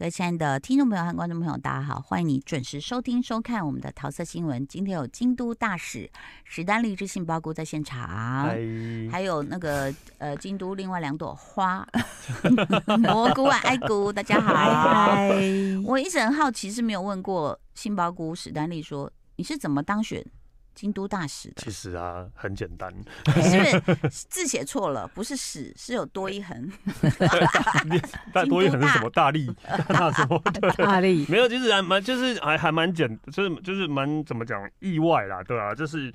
各位亲爱的听众朋友和观众朋友，大家好，欢迎你准时收听收看我们的桃色新闻。今天有京都大使史丹利之杏鲍菇在现场，还有那个呃京都另外两朵花 蘑菇啊爱菇，大家好。嗨，我一直很好奇，是没有问过杏鲍菇史丹利说你是怎么当选京都大使的？其实啊，很简单，是不是 字写错了？不是使，是有多一横。但 多一横是什么？大力？大什么？大力？没有，其实还蛮，就是还还蛮简，就是就是蛮怎么讲？意外啦，对啊，就是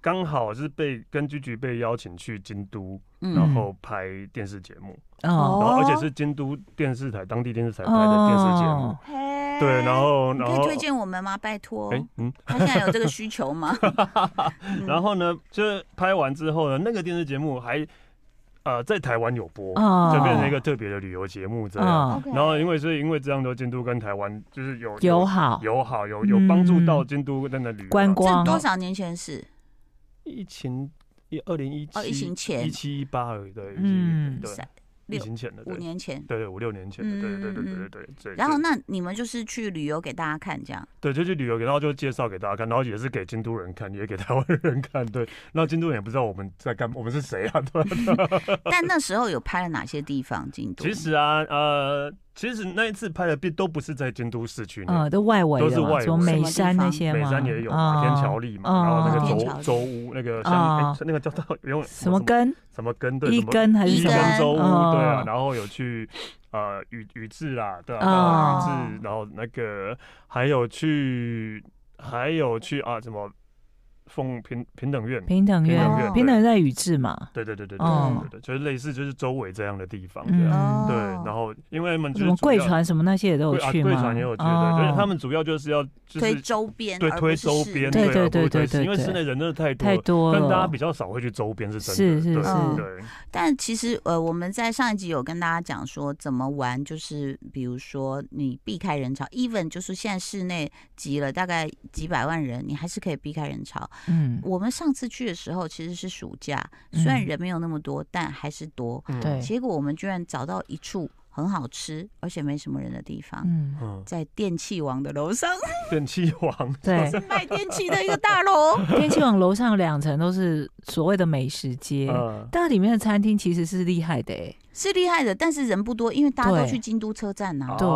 刚好是被跟居居被邀请去京都，嗯、然后拍电视节目，哦，然后而且是京都电视台当地电视台拍的电视节目。哦。对，然后，然后可以推荐我们吗？拜托，哎，嗯，他现在有这个需求吗？然后呢，就是拍完之后呢，那个电视节目还呃在台湾有播，就变成一个特别的旅游节目这样。然后因为所以因为这样的京都跟台湾就是有友好友好。有有帮助到京都那个旅游。观光。多少年前是？疫情一二零一七哦，疫情前一七一八而已，对，嗯，对。疫情前的，五年前，对对，五六年前的，对对对对对对。然后那你们就是去旅游给大家看，这样？对，就去旅游，然后就介绍给大家看，然后也是给京都人看，也给台湾人看，对。那京都人也不知道我们在干，我们是谁啊？对。但那时候有拍了哪些地方？京都？其实啊，呃。其实那一次拍的并都不是在京都市区内，都外围，都是外围，什么眉山那些眉山也有马天桥立嘛，然后那个周周屋那个像那个叫做用什么根？什么根？对，一根还是一根周屋对啊，然后有去呃宇宇治啦，对啊，宇治，然后那个还有去还有去啊什么。奉平平等院，平等院，平等院在宇治嘛？对对对对对对对，就是类似就是周围这样的地方，对，然后因为他们什么贵船什么那些也都有去吗？贵船也有去，对，就是他们主要就是要推周边，对，推周边，对对对对对，因为室内人真的太多太多了，但大家比较少会去周边，是真的，是是是，对。但其实呃，我们在上一集有跟大家讲说怎么玩，就是比如说你避开人潮，even 就是现在室内挤了大概几百万人，你还是可以避开人潮。嗯，我们上次去的时候其实是暑假，虽然人没有那么多，但还是多。对，结果我们居然找到一处很好吃而且没什么人的地方。嗯，在电器王的楼上。电器王，对，卖电器的一个大楼。电器王楼上有两层都是所谓的美食街，但里面的餐厅其实是厉害的，哎，是厉害的，但是人不多，因为大家都去京都车站呐。对，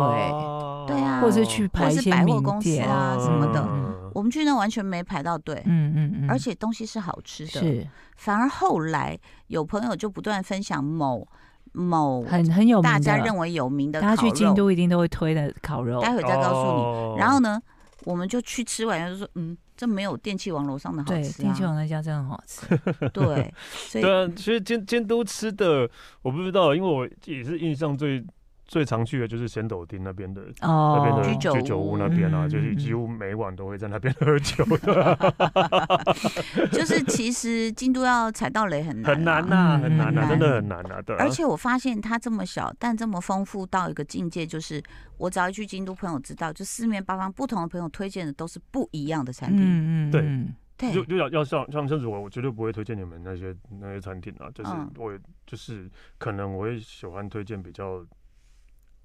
对啊，或者是去排一些百货公司啊什么的。我们去那完全没排到队，嗯嗯嗯，而且东西是好吃的，是。反而后来有朋友就不断分享某某很很有名大家认为有名的，大家去京都一定都会推的烤肉，待会再告诉你。然后呢，我们就去吃完，就说嗯，这没有电器王楼上的好吃。电器王那家真的很好吃 对。所以对啊，其实京京都吃的我不知道，因为我也是印象最。最常去的就是仙斗町那边的哦那边的居酒屋那边啊，就是几乎每晚都会在那边喝酒的。就是其实京都要踩到雷很难，很难呐，很难呐，真的很难呐。对。而且我发现它这么小，但这么丰富到一个境界，就是我只要一去京都，朋友知道，就四面八方不同的朋友推荐的都是不一样的产品。嗯嗯，对对。就就要要像像像我，我绝对不会推荐你们那些那些餐厅啊。就是我就是可能我会喜欢推荐比较。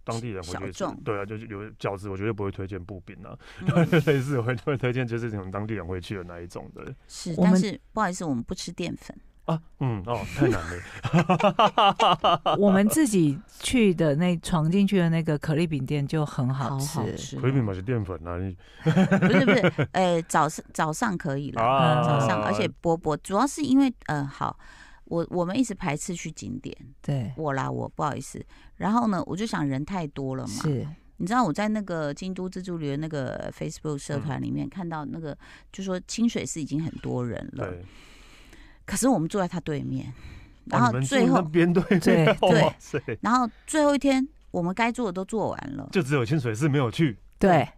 当地人会去，对啊，就是有饺子，我绝对不会推荐布饼啊，类似我会会推荐就是这种当地人会去的那一种的。是，但是不好意思，我们不吃淀粉啊。嗯，哦，太难了。我们自己去的那闯进去的那个可丽饼店就很好吃，可丽饼嘛是淀粉啊？不是不是，呃，早上早上可以了，早上，而且薄薄，主要是因为呃好。我我们一直排斥去景点，对我啦，我不好意思。然后呢，我就想人太多了嘛。是，你知道我在那个京都自助旅游那个 Facebook 社团里面看到那个，就说清水寺已经很多人了。对。可是我们坐在他对面，然后最后边对 对对，然后最后一天我们该做的都做完了，就只有清水寺没有去。对。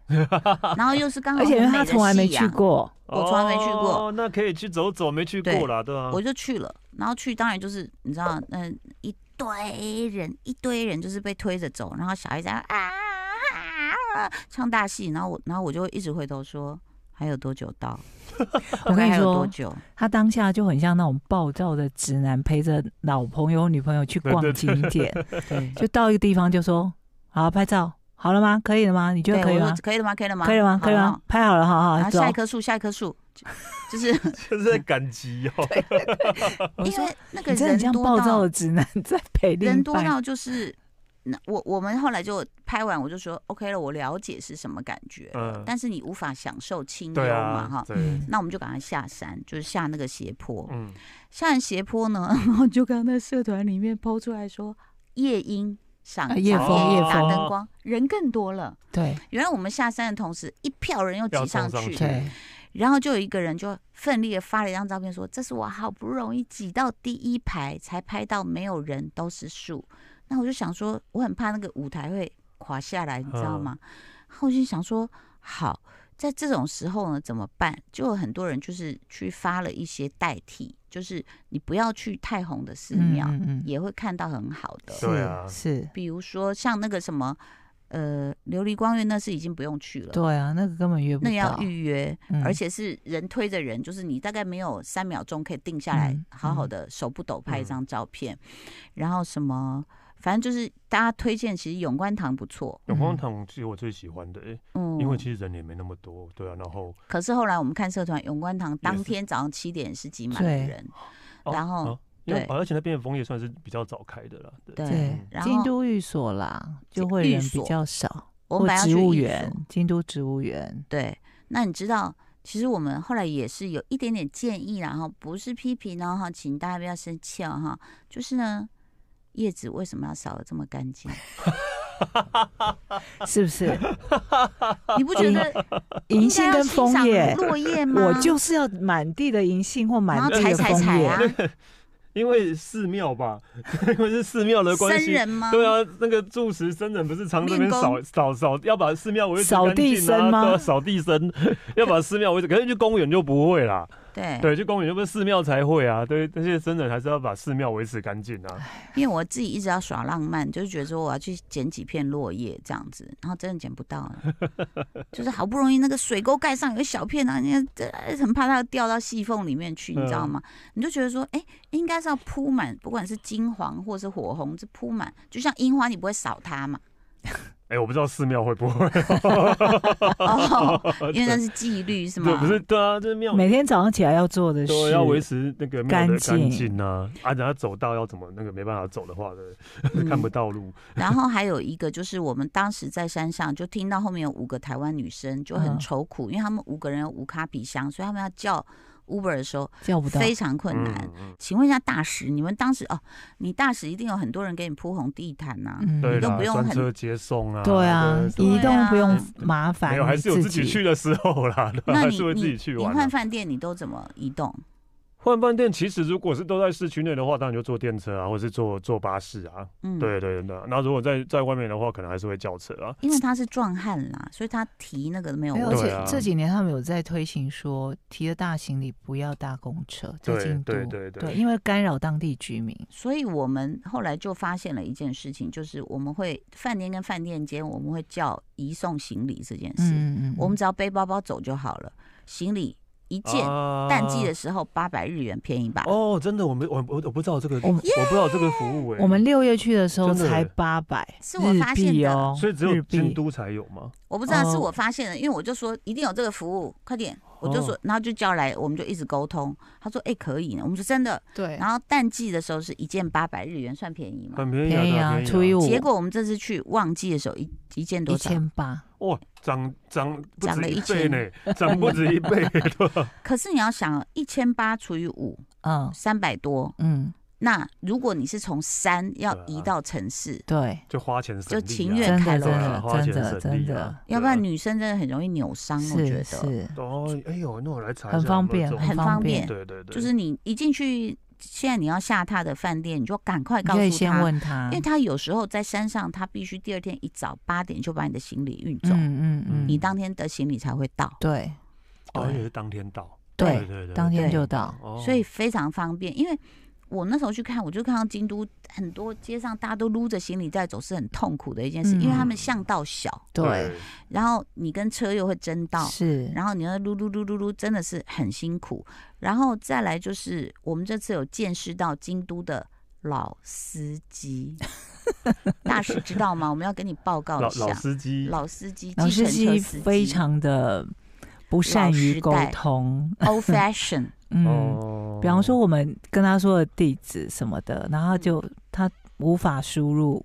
然后又是刚好，而且他从来没去过，我从来没去过。那可以去走走，没去过啦，对吧？我就去了。然后去当然就是你知道，嗯，一堆人一堆人就是被推着走，然后小孩在啊啊唱大戏，然后我然后我就会一直回头说还有多久到？我跟你说，他当下就很像那种暴躁的直男陪着老朋友女朋友去逛景点，对，就到一个地方就说好拍照，好了吗？可以了吗？你觉得可以吗？可以了吗？可以了吗？可以了吗？可以吗？拍好了，好好。然后下一棵树，下一棵树，就是就是在赶集哦。因为那个人多暴躁的直男在陪人多到就是。那我我们后来就拍完，我就说 OK 了，我了解是什么感觉，嗯，但是你无法享受清幽嘛，哈，那我们就赶快下山，就是下那个斜坡，嗯，下完斜坡呢，然后就刚刚在社团里面 po 出来说夜莺赏夜风夜打灯光，人更多了，对，原来我们下山的同时，一票人又挤上去，对，然后就有一个人就奋力的发了一张照片，说这是我好不容易挤到第一排才拍到没有人，都是树。那我就想说，我很怕那个舞台会垮下来，你知道吗？然后我就想说，好，在这种时候呢，怎么办？就有很多人就是去发了一些代替，就是你不要去太红的寺庙，嗯嗯、也会看到很好的。对啊，是。比如说像那个什么，呃，琉璃光院，那是已经不用去了。对啊，那个根本约不到，那要预约，嗯、而且是人推着人，就是你大概没有三秒钟可以定下来，好好的手不抖拍一张照片，嗯嗯、然后什么。反正就是大家推荐，其实永观堂不错。永观堂是我最喜欢的，嗯，因为其实人也没那么多，对啊。然后，可是后来我们看社团，永观堂当天早上七点是挤满的人，然后对，而且那边的枫叶算是比较早开的了，对。京都寓所啦，就会人比较少。我们植物园，京都植物园，对。那你知道，其实我们后来也是有一点点建议，然后不是批评哦，哈，请大家不要生气哦，哈，就是呢。叶子为什么要扫的这么干净？是不是？你不觉得银杏跟枫叶落叶 吗？我就是要满地的银杏或满地的枫叶啊！因为寺庙吧，因为是寺庙的关系。僧人吗？对啊，那个住持僧人不是常那边扫扫扫，要把寺庙维持干净啊？扫地僧吗？扫地僧要把寺庙维持，可是去公园就不会啦。对对，去公园又不是寺庙才会啊，对，但是真的还是要把寺庙维持干净啊。因为我自己一直要耍浪漫，就是觉得说我要去捡几片落叶这样子，然后真的捡不到，就是好不容易那个水沟盖上有一小片啊，你很怕它掉到细缝里面去，你知道吗？嗯、你就觉得说，哎、欸，应该是要铺满，不管是金黄或是火红，是铺满，就像樱花，你不会扫它嘛。哎，我不知道寺庙会不会，因为那是纪律是吗？对，不是，对啊，这庙每天早上起来要做的事，要维持那个庙的干净啊，啊，然后走道要怎么那个没办法走的话的，看不到路。然后还有一个就是，我们当时在山上就听到后面有五个台湾女生就很愁苦，因为他们五个人有五卡比箱，所以他们要叫。Uber 的时候叫不到，非常困难。嗯、请问一下大使，你们当时哦，你大使一定有很多人给你铺红地毯呐、啊，嗯、你都不用很车接送啊，对啊，移动不用麻烦，没有，还是有自己去的时候啦。那你你你换饭店，你都怎么移动？换饭店其实如果是都在市区内的话，当然就坐电车啊，或者是坐坐巴士啊。嗯，对对对。那如果在在外面的话，可能还是会叫车啊。因为他是壮汉啦，所以他提那个没有问题。而且这几年他们有在推行说，提了大行李不要搭公车，在京都。对对对，对，因为干扰当地居民。所以我们后来就发现了一件事情，就是我们会饭店跟饭店间我们会叫移送行李这件事。嗯嗯。我们只要背包包走就好了，行李。一件淡季的时候八百日元便宜吧？哦，真的，我没我我我不知道这个，我不知道这个服务哎。我们六月去的时候才八百，是我发现的，所以只有京都才有吗？我不知道，是我发现的，因为我就说一定有这个服务，快点，我就说，然后就叫来，我们就一直沟通。他说哎可以呢，我们说真的对。然后淡季的时候是一件八百日元，算便宜吗？很便宜啊，除以五。结果我们这次去旺季的时候，一一件多少？一千八。哇，涨涨涨了一倍呢，涨不止一倍。可是你要想，一千八除以五，嗯，三百多，嗯，那如果你是从山要移到城市，对，就花钱就情愿开了，真的真的，要不然女生真的很容易扭伤，我觉得。是。哦，哎呦，那我来查一下，很方便，很方便，对对对，就是你一进去。现在你要下榻的饭店，你就赶快告诉他，先问他，因为他有时候在山上，他必须第二天一早八点就把你的行李运走，嗯嗯嗯，你当天的行李才会到。对，哦，也是当天到，对对对，当天就到，所以非常方便，因为。我那时候去看，我就看到京都很多街上大家都撸着行李在走，是很痛苦的一件事，嗯、因为他们巷道小，对，然后你跟车又会争道，是，然后你要撸撸撸撸撸，真的是很辛苦。然后再来就是，我们这次有见识到京都的老司机。大使知道吗？我们要跟你报告一下。老司机，老司机，老司机非常的不善于沟通，old fashion。嗯，比方说我们跟他说的地址什么的，然后就他无法输入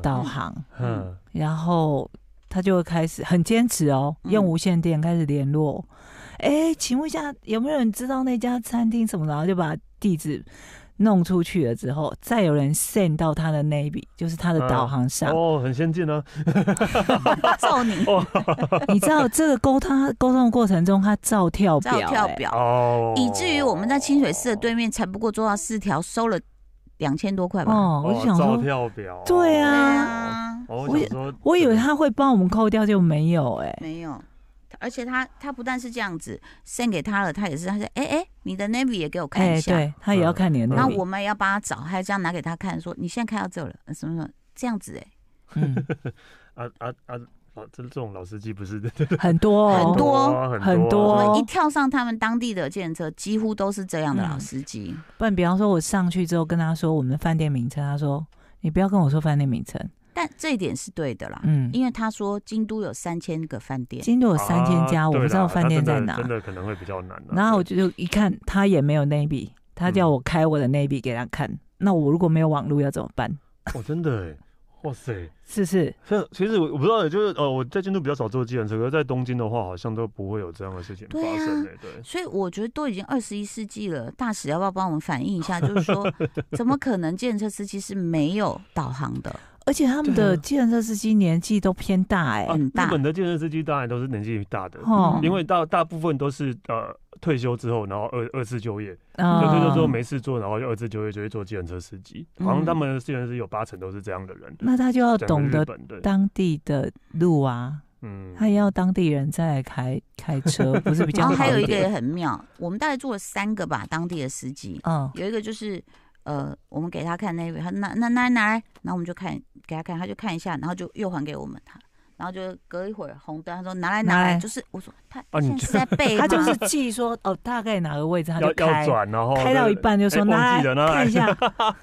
导航，嗯，然后他就会开始很坚持哦，用无线电开始联络。哎，请问一下，有没有人知道那家餐厅什么？然后就把地址弄出去了之后，再有人 send 到他的 Navy，就是他的导航上。哦，很先进啊！照你，你知道这个沟通沟通的过程中，他照跳表，照跳表。哦，以至于我们在清水寺的对面，才不过做到四条，收了两千多块吧。哦，我就想说，照跳表，对啊，我我以为他会帮我们扣掉，就没有哎，没有。而且他他不但是这样子 send 给他了，他也是他说哎哎，你的 navy 也给我看一下，对他也要看你的 navy，那我们也要帮他找，还要这样拿给他看，说你现在开到这了，什么什么这样子哎，嗯，啊啊啊，这这种老司机不是 很多很多很多，我们一跳上他们当地的计程车，几乎都是这样的老司机。不然，比方说我上去之后跟他说我们的饭店名称，他说你不要跟我说饭店名称。但这一点是对的啦，嗯，因为他说京都有三千个饭店，京都有三千家，我不知道饭店在哪，真的可能会比较难。然后我就一看，他也没有 Navi，他叫我开我的 Navi 给他看，那我如果没有网络要怎么办？哦，真的哎，哇塞，是是。这其实我我不知道，就是呃，我在京都比较少坐计程车，可是在东京的话，好像都不会有这样的事情发生。对，所以我觉得都已经二十一世纪了，大使要不要帮我们反映一下？就是说，怎么可能计程车司机是没有导航的？而且他们的计程车司机年纪都偏大哎，很大。日本的计程车司机当然都是年纪大的，哦，因为大大部分都是呃退休之后，然后二二次就业，就退休之后没事做，然后就二次就业就会做计程车司机。好像他们的计程车有八成都是这样的人。那他就要懂得当地的路啊，嗯，他也要当地人再来开开车，不是比较好。然后还有一个也很妙，我们大概做了三个吧，当地的司机，嗯，有一个就是。呃，我们给他看那位，他拿拿拿拿来，然后我们就看给他看，他就看一下，然后就又还给我们他，然后就隔一会儿红灯，他说拿来拿来，就是我说他现在是在背，他就是记说哦大概哪个位置他就开，要转，然后开到一半就说拿来看一下，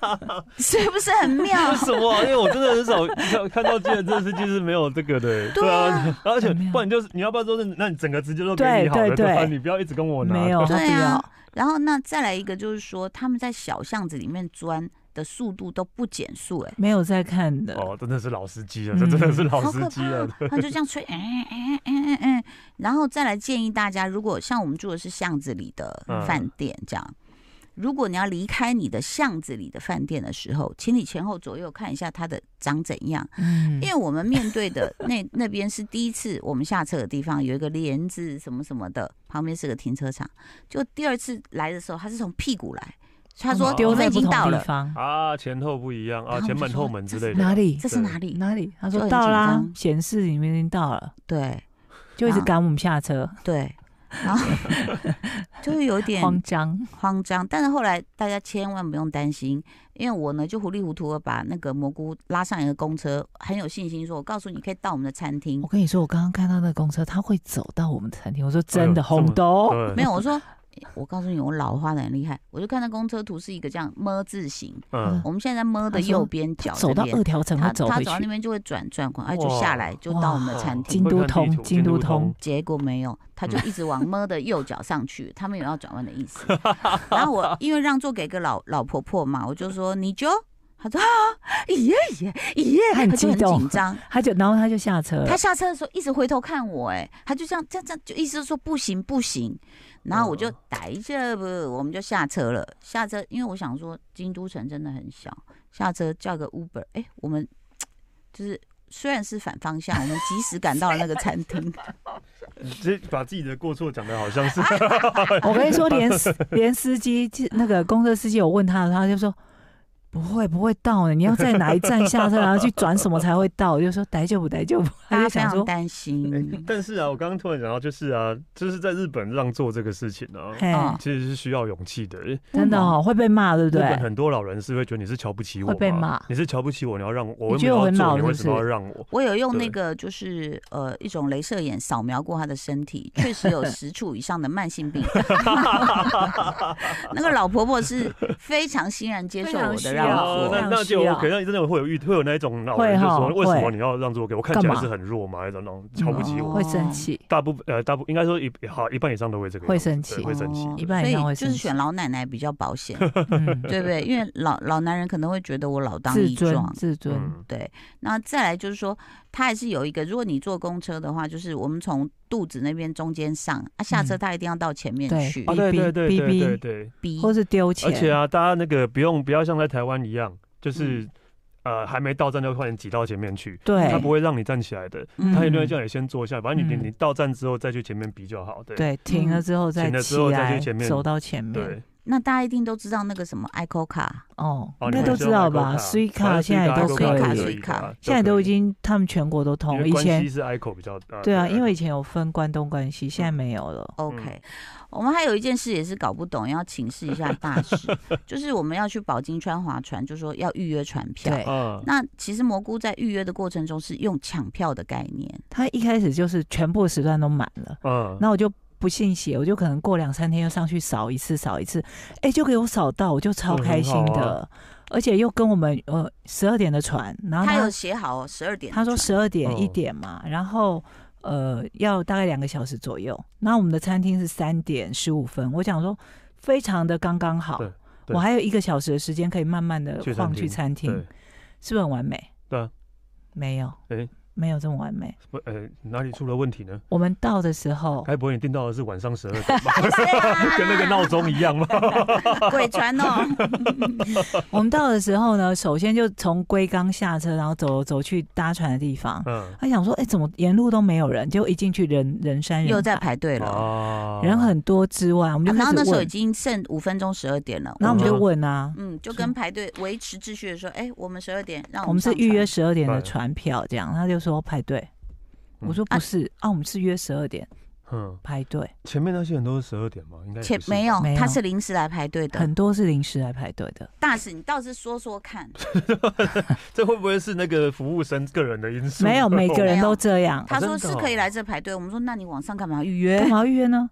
是不是很妙？为什么？因为我真的很少看看到计程车司机是没有这个的，对啊，而且不然就是你要不要说是，那你整个直接都给你好了，对吧？你不要一直跟我拿，没有，对啊。然后那再来一个，就是说他们在小巷子里面钻的速度都不减速，哎，没有在看的哦，真的是老司机了，这真的是老司机了。他就这样吹，哎哎哎哎哎，然后再来建议大家，如果像我们住的是巷子里的饭店这样。如果你要离开你的巷子里的饭店的时候，请你前后左右看一下它的长怎样。嗯，因为我们面对的那那边是第一次我们下车的地方，有一个帘子什么什么的，旁边是个停车场。就第二次来的时候，他是从屁股来，他说丢在已经到了啊，前后不一样啊，前门后门之类的。哪里？这是哪里？哪里？他说到啦，显示里面已经到了。对，就一直赶我们下车。对。然后 就是有点慌张，慌张。但是后来大家千万不用担心，因为我呢就糊里糊涂的把那个蘑菇拉上一个公车，很有信心说：“我告诉你，可以到我们的餐厅。”我跟你说，我刚刚看到那个公车，他会走到我们的餐厅。我说真的，红豆没有。我说。我告诉你，我老花的很厉害。我就看到公车图是一个这样么字形。嗯，我们现在在么的右边角，走到二条城，他走他走到那边就会转转过，哎，就下来就到我们的餐厅。京都通，京都通。结果没有，他就一直往么的右脚上去，他们有要转弯的意思。然后我因为让座给个老老婆婆嘛，我就说你就。他说啊，耶耶耶，他就很紧张，他就然后他就下车。他下车的时候一直回头看我，哎，他就这样这样这样，就意思是说不行不行。然后我就逮着不，我们就下车了。下车，因为我想说京都城真的很小，下车叫个 Uber。哎，我们就是虽然是反方向，我们及时赶到了那个餐厅。这把自己的过错讲的好像是，我跟你说，连连司机那个公车司机，我问他，他就说。不会不会到呢，你要在哪一站下车，然后去转什么才会到？就说待就不待就不，大家非常担心、欸。但是啊，我刚刚突然想到，就是啊，就是在日本让座这个事情啊，嗯、其实是需要勇气的。真的哦，会被骂，对不对？日本很多老人是会觉得你是瞧不起我，会被骂。你是瞧不起我，你要让我，我觉得我很老，你为什么要让我？我有用那个就是呃一种镭射眼扫描过他的身体，确实有十处以上的慢性病。那个老婆婆是非常欣然接受我的要，那那就可能真的会有遇会有那一种老人就说，为什么你要让座给我？看起来是很弱嘛，那种那种瞧不起我，会生气。大部分呃，大部应该说一好一半以上都会这个，会生气，会生气。一半以上会生气。就是选老奶奶比较保险，对不对？因为老老男人可能会觉得我老当益壮，自尊。对，那再来就是说，他还是有一个，如果你坐公车的话，就是我们从肚子那边中间上啊，下车他一定要到前面去，对对对对对对对，或是丢钱。而且啊，大家那个不用不要像在台湾一样，就是呃还没到站就快点挤到前面去，对，他不会让你站起来的，他一定会叫你先坐下，反正你你到站之后再去前面比就好，对，对，停了之后再停了之后再去前面。走到前面，对。那大家一定都知道那个什么 ICO 卡哦，应该都知道吧？Suica 卡现在都可以，Suica 现在都已经他们全国都通。以前是 ICO 比较对啊，因为以前有分关东关西，现在没有了。OK，我们还有一件事也是搞不懂，要请示一下大使，就是我们要去宝金川划船，就说要预约船票。对，那其实蘑菇在预约的过程中是用抢票的概念，他一开始就是全部时段都满了。嗯，那我就。不信邪，我就可能过两三天又上去扫一次，扫一次，哎、欸，就给我扫到，我就超开心的，啊、而且又跟我们呃十二点的船，然后他，他有写好十二点，他说十二点一点嘛，哦、然后呃要大概两个小时左右，那我们的餐厅是三点十五分，我想说非常的刚刚好，我还有一个小时的时间可以慢慢的晃去餐厅，是不是很完美？没有，欸没有这么完美，不，呃，哪里出了问题呢？我们到的时候，该不会你订到的是晚上十二点吧？跟那个闹钟一样吗？鬼船哦！我们到的时候呢，首先就从龟冈下车，然后走走去搭船的地方。嗯，他想说，哎，怎么沿路都没有人？结果一进去人人山人海，又在排队了哦，人很多之外，我们就然后那时候已经剩五分钟十二点了，然后我们就问啊，嗯，就跟排队维持秩序的说，哎，我们十二点，让我们是预约十二点的船票，这样他就。说排队，我说不是啊，我们是约十二点，嗯，排队。前面那些人都是十二点吗？应该前没有，他是临时来排队的，很多是临时来排队的。大使，你倒是说说看，这会不会是那个服务生个人的因素？没有，每个人都这样。他说是可以来这排队，我们说那你网上干嘛预约？干嘛预约呢？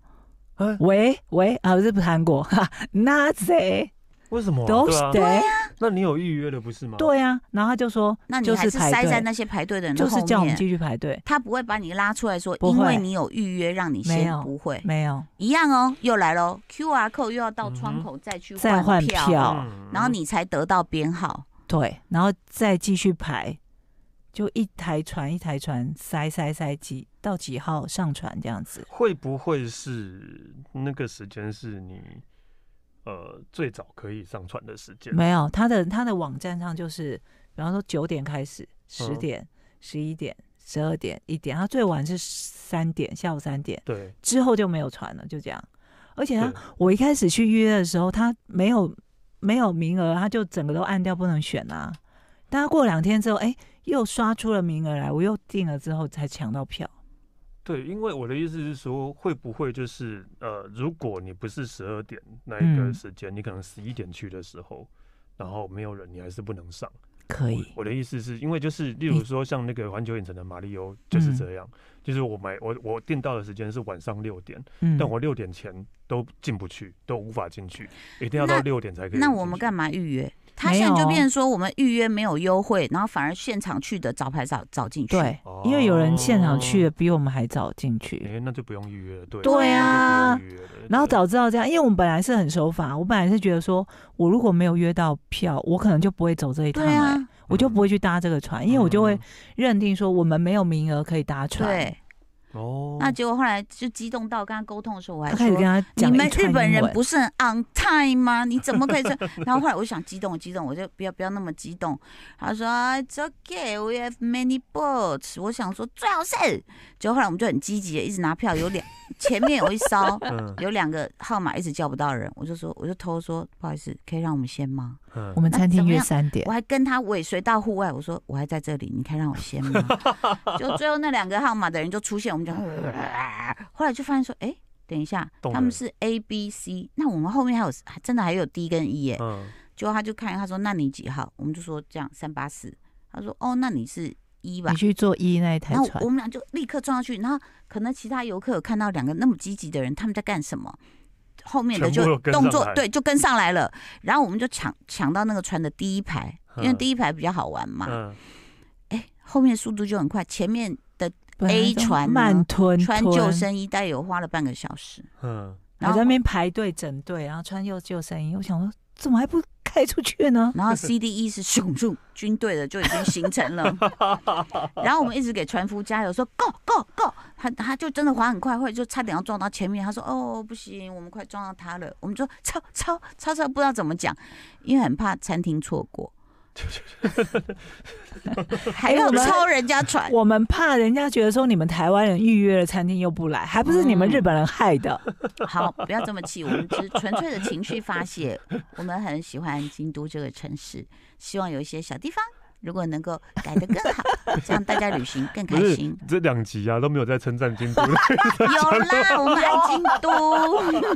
喂喂啊，这不是韩国哈，那谁？为什么？都是对呀。那你有预约的不是吗？对呀，然后他就说，那你还是塞在那些排队的人后面，就是叫我们继续排队。他不会把你拉出来说，因为你有预约，让你先不会，没有一样哦，又来喽，QR code 又要到窗口再去再换票，然后你才得到编号，对，然后再继续排，就一台船一台船塞塞塞几到几号上船这样子。会不会是那个时间是你？呃，最早可以上传的时间没有，他的他的网站上就是，比方说九点开始，十点、十一点、十二点、一点，他最晚是三点，下午三点，对，之后就没有传了，就这样。而且他，我一开始去预约的时候，他没有没有名额，他就整个都按掉不能选啊。但他过两天之后，哎、欸，又刷出了名额来，我又订了之后才抢到票。对，因为我的意思是说，会不会就是呃，如果你不是十二点那一个时间，嗯、你可能十一点去的时候，然后没有人，你还是不能上。可以。我，的意思是因为就是，例如说像那个环球影城的马里欧就是这样，嗯、就是我买我我订到的时间是晚上六点，嗯、但我六点前都进不去，都无法进去，一定要到六点才可以。那我们干嘛预约？他现在就变成说，我们预约没有优惠，然后反而现场去的早排早早进去。对，因为有人现场去的比我们还早进去。哎，那就不用预约了。对。对啊。然后早知道这样，因为我们本来是很守法，我本来是觉得说，我如果没有约到票，我可能就不会走这一趟，哎，我就不会去搭这个船，因为我就会认定说，我们没有名额可以搭船。对。哦，那结果后来就激动到跟他沟通的时候，我还说：“你们日本人不是很 on time 吗？你怎么可以这？”然后后来我想激动，激动，我就不要不要那么激动。他说：“It's okay, we have many boats。”我想说最好是。结果后来我们就很积极的一直拿票，有两前面有一艘，有两个号码一直叫不到人，我就说我就偷说不好意思，可以让我们先吗？我们餐厅约三点，我还跟他尾随到户外，我说我还在这里，你可以让我先吗？就最后那两个号码的人就出现，我们就后来就发现说，哎，等一下，他们是 A B C，那我们后面还有真的还有 D 跟 E 耶。结果他就看他说，那你几号？我们就说这样三八四。他说哦，那你是一吧？你去坐一那一台船。我们俩就立刻撞上去，然后可能其他游客有看到两个那么积极的人，他们在干什么？后面的就动作对就跟上来了，然后我们就抢抢到那个船的第一排，因为第一排比较好玩嘛。哎、嗯，后面速度就很快，前面的 A 船慢吞，穿救生衣，大概有花了半个小时。嗯，然后在那边排队整队，然后穿又救生衣，我想说怎么还不？开出去呢，然后 C D E 是咻咻 军队的就已经形成了，然后我们一直给船夫加油，说 Go Go Go，他他就真的滑很快，或者就差点要撞到前面，他说哦不行，我们快撞到他了，我们就超超超超不知道怎么讲，因为很怕餐厅错过。还要抄人家船，我们怕人家觉得说你们台湾人预约了餐厅又不来，还不是你们日本人害的。嗯、好，不要这么气，我们只是纯粹的情绪发泄。我们很喜欢京都这个城市，希望有一些小地方如果能够改得更好，这样大家旅行更开心。这两集啊都没有在称赞京都，有啦，我们爱京都。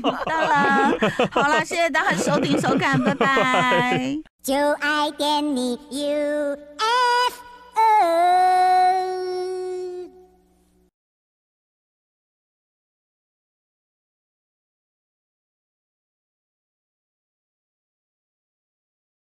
到了，好了，谢谢大家收听收看，拜拜。就爱点你 UFO。